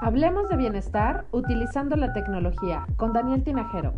Hablemos de bienestar utilizando la tecnología con Daniel Tinajero.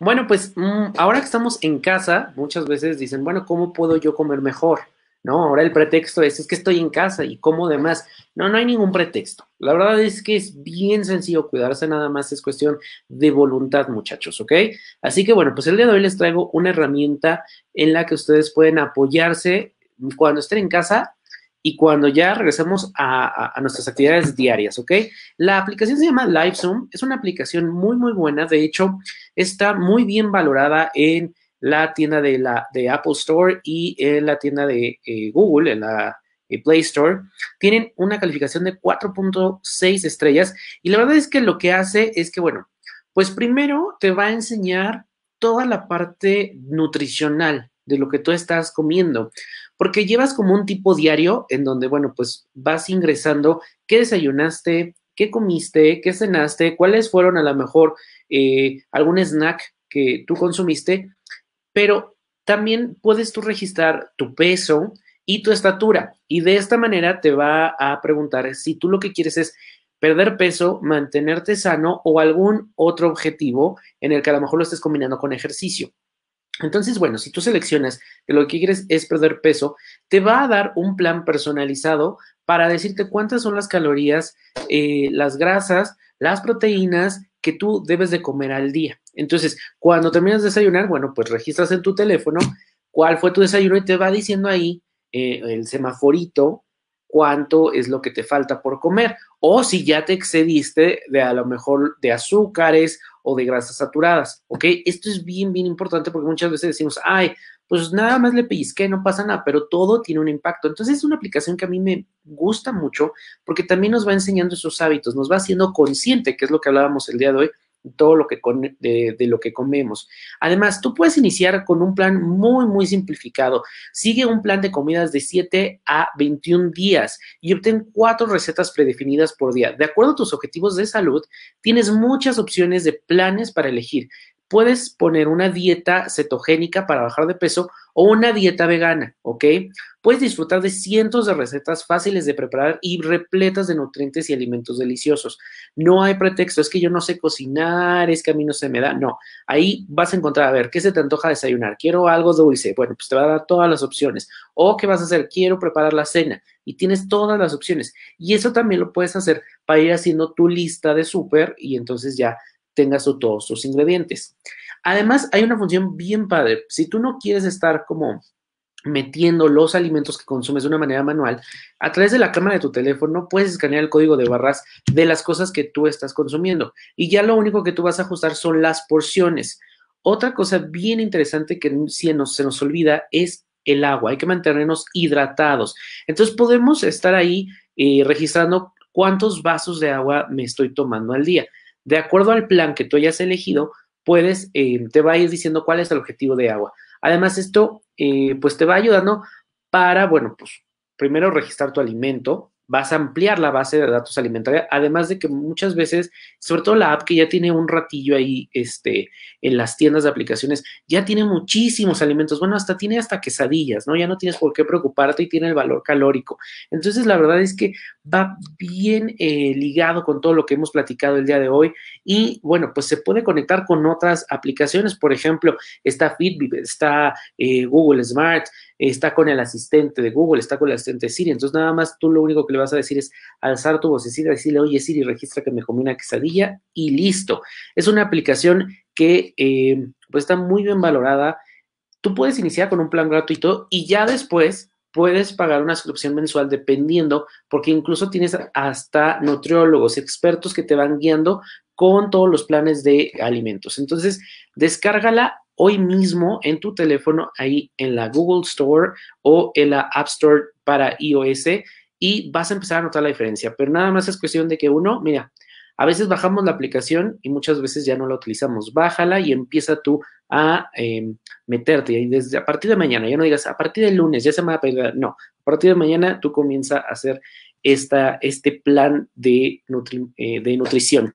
Bueno, pues mm, ahora que estamos en casa, muchas veces dicen, bueno, ¿cómo puedo yo comer mejor? ¿No? Ahora el pretexto es, es que estoy en casa y como demás. No, no hay ningún pretexto. La verdad es que es bien sencillo cuidarse, nada más es cuestión de voluntad, muchachos, ¿ok? Así que bueno, pues el día de hoy les traigo una herramienta en la que ustedes pueden apoyarse cuando estén en casa y cuando ya regresemos a, a, nuestras actividades diarias, ¿ok? La aplicación se llama LiveZoom, es una aplicación muy, muy buena, de hecho, está muy bien valorada en la tienda de, la, de Apple Store y en la tienda de eh, Google, en la eh, Play Store, tienen una calificación de 4.6 estrellas. Y la verdad es que lo que hace es que, bueno, pues primero te va a enseñar toda la parte nutricional de lo que tú estás comiendo, porque llevas como un tipo diario en donde, bueno, pues vas ingresando qué desayunaste, qué comiste, qué cenaste, cuáles fueron a lo mejor eh, algún snack que tú consumiste pero también puedes tú registrar tu peso y tu estatura y de esta manera te va a preguntar si tú lo que quieres es perder peso, mantenerte sano o algún otro objetivo en el que a lo mejor lo estés combinando con ejercicio. Entonces, bueno, si tú seleccionas que lo que quieres es perder peso, te va a dar un plan personalizado para decirte cuántas son las calorías, eh, las grasas, las proteínas que tú debes de comer al día. Entonces, cuando terminas de desayunar, bueno, pues registras en tu teléfono cuál fue tu desayuno y te va diciendo ahí eh, el semaforito cuánto es lo que te falta por comer o si ya te excediste de a lo mejor de azúcares o de grasas saturadas, ¿ok? Esto es bien, bien importante porque muchas veces decimos, ay, pues nada más le pellizqué, no pasa nada, pero todo tiene un impacto. Entonces es una aplicación que a mí me gusta mucho porque también nos va enseñando esos hábitos, nos va haciendo consciente, que es lo que hablábamos el día de hoy, todo lo que de, de, lo que comemos. Además, tú puedes iniciar con un plan muy, muy simplificado. Sigue un plan de comidas de 7 a 21 días y obtén cuatro recetas predefinidas por día. De acuerdo a tus objetivos de salud, tienes muchas opciones de planes para elegir. Puedes poner una dieta cetogénica para bajar de peso o una dieta vegana, ¿ok? Puedes disfrutar de cientos de recetas fáciles de preparar y repletas de nutrientes y alimentos deliciosos. No hay pretexto, es que yo no sé cocinar, es que a mí no se me da. No, ahí vas a encontrar, a ver, ¿qué se te antoja desayunar? Quiero algo dulce. Bueno, pues te va a dar todas las opciones. O, ¿qué vas a hacer? Quiero preparar la cena. Y tienes todas las opciones. Y eso también lo puedes hacer para ir haciendo tu lista de súper y entonces ya tengas todos tus ingredientes. Además, hay una función bien padre. Si tú no quieres estar como metiendo los alimentos que consumes de una manera manual, a través de la cámara de tu teléfono puedes escanear el código de barras de las cosas que tú estás consumiendo y ya lo único que tú vas a ajustar son las porciones. Otra cosa bien interesante que si se nos olvida es el agua, hay que mantenernos hidratados. Entonces podemos estar ahí eh, registrando cuántos vasos de agua me estoy tomando al día. De acuerdo al plan que tú hayas elegido, puedes, eh, te va a ir diciendo cuál es el objetivo de agua. Además, esto, eh, pues te va ayudando para, bueno, pues primero registrar tu alimento, vas a ampliar la base de datos alimentaria, además de que muchas veces, sobre todo la app que ya tiene un ratillo ahí este, en las tiendas de aplicaciones, ya tiene muchísimos alimentos, bueno, hasta tiene hasta quesadillas, ¿no? Ya no tienes por qué preocuparte y tiene el valor calórico. Entonces, la verdad es que va bien eh, ligado con todo lo que hemos platicado el día de hoy y, bueno, pues se puede conectar con otras aplicaciones, por ejemplo, está Fitbit, está eh, Google Smart, está con el asistente de Google, está con el asistente de Siri. Entonces, nada más tú lo único que le vas a decir es alzar tu vocecita, decirle, oye Siri, registra que me comí una quesadilla y listo. Es una aplicación que eh, pues está muy bien valorada. Tú puedes iniciar con un plan gratuito y ya después puedes pagar una suscripción mensual dependiendo, porque incluso tienes hasta nutriólogos, expertos que te van guiando con todos los planes de alimentos. Entonces, descárgala hoy mismo en tu teléfono, ahí en la Google Store o en la App Store para iOS y vas a empezar a notar la diferencia. Pero nada más es cuestión de que uno, mira, a veces bajamos la aplicación y muchas veces ya no la utilizamos. Bájala y empieza tú a em, meterte. Y desde a partir de mañana, ya no digas a partir del lunes, ya se me va a pegar. No, a partir de mañana tú comienza a hacer esta, este plan de, eh, de nutrición.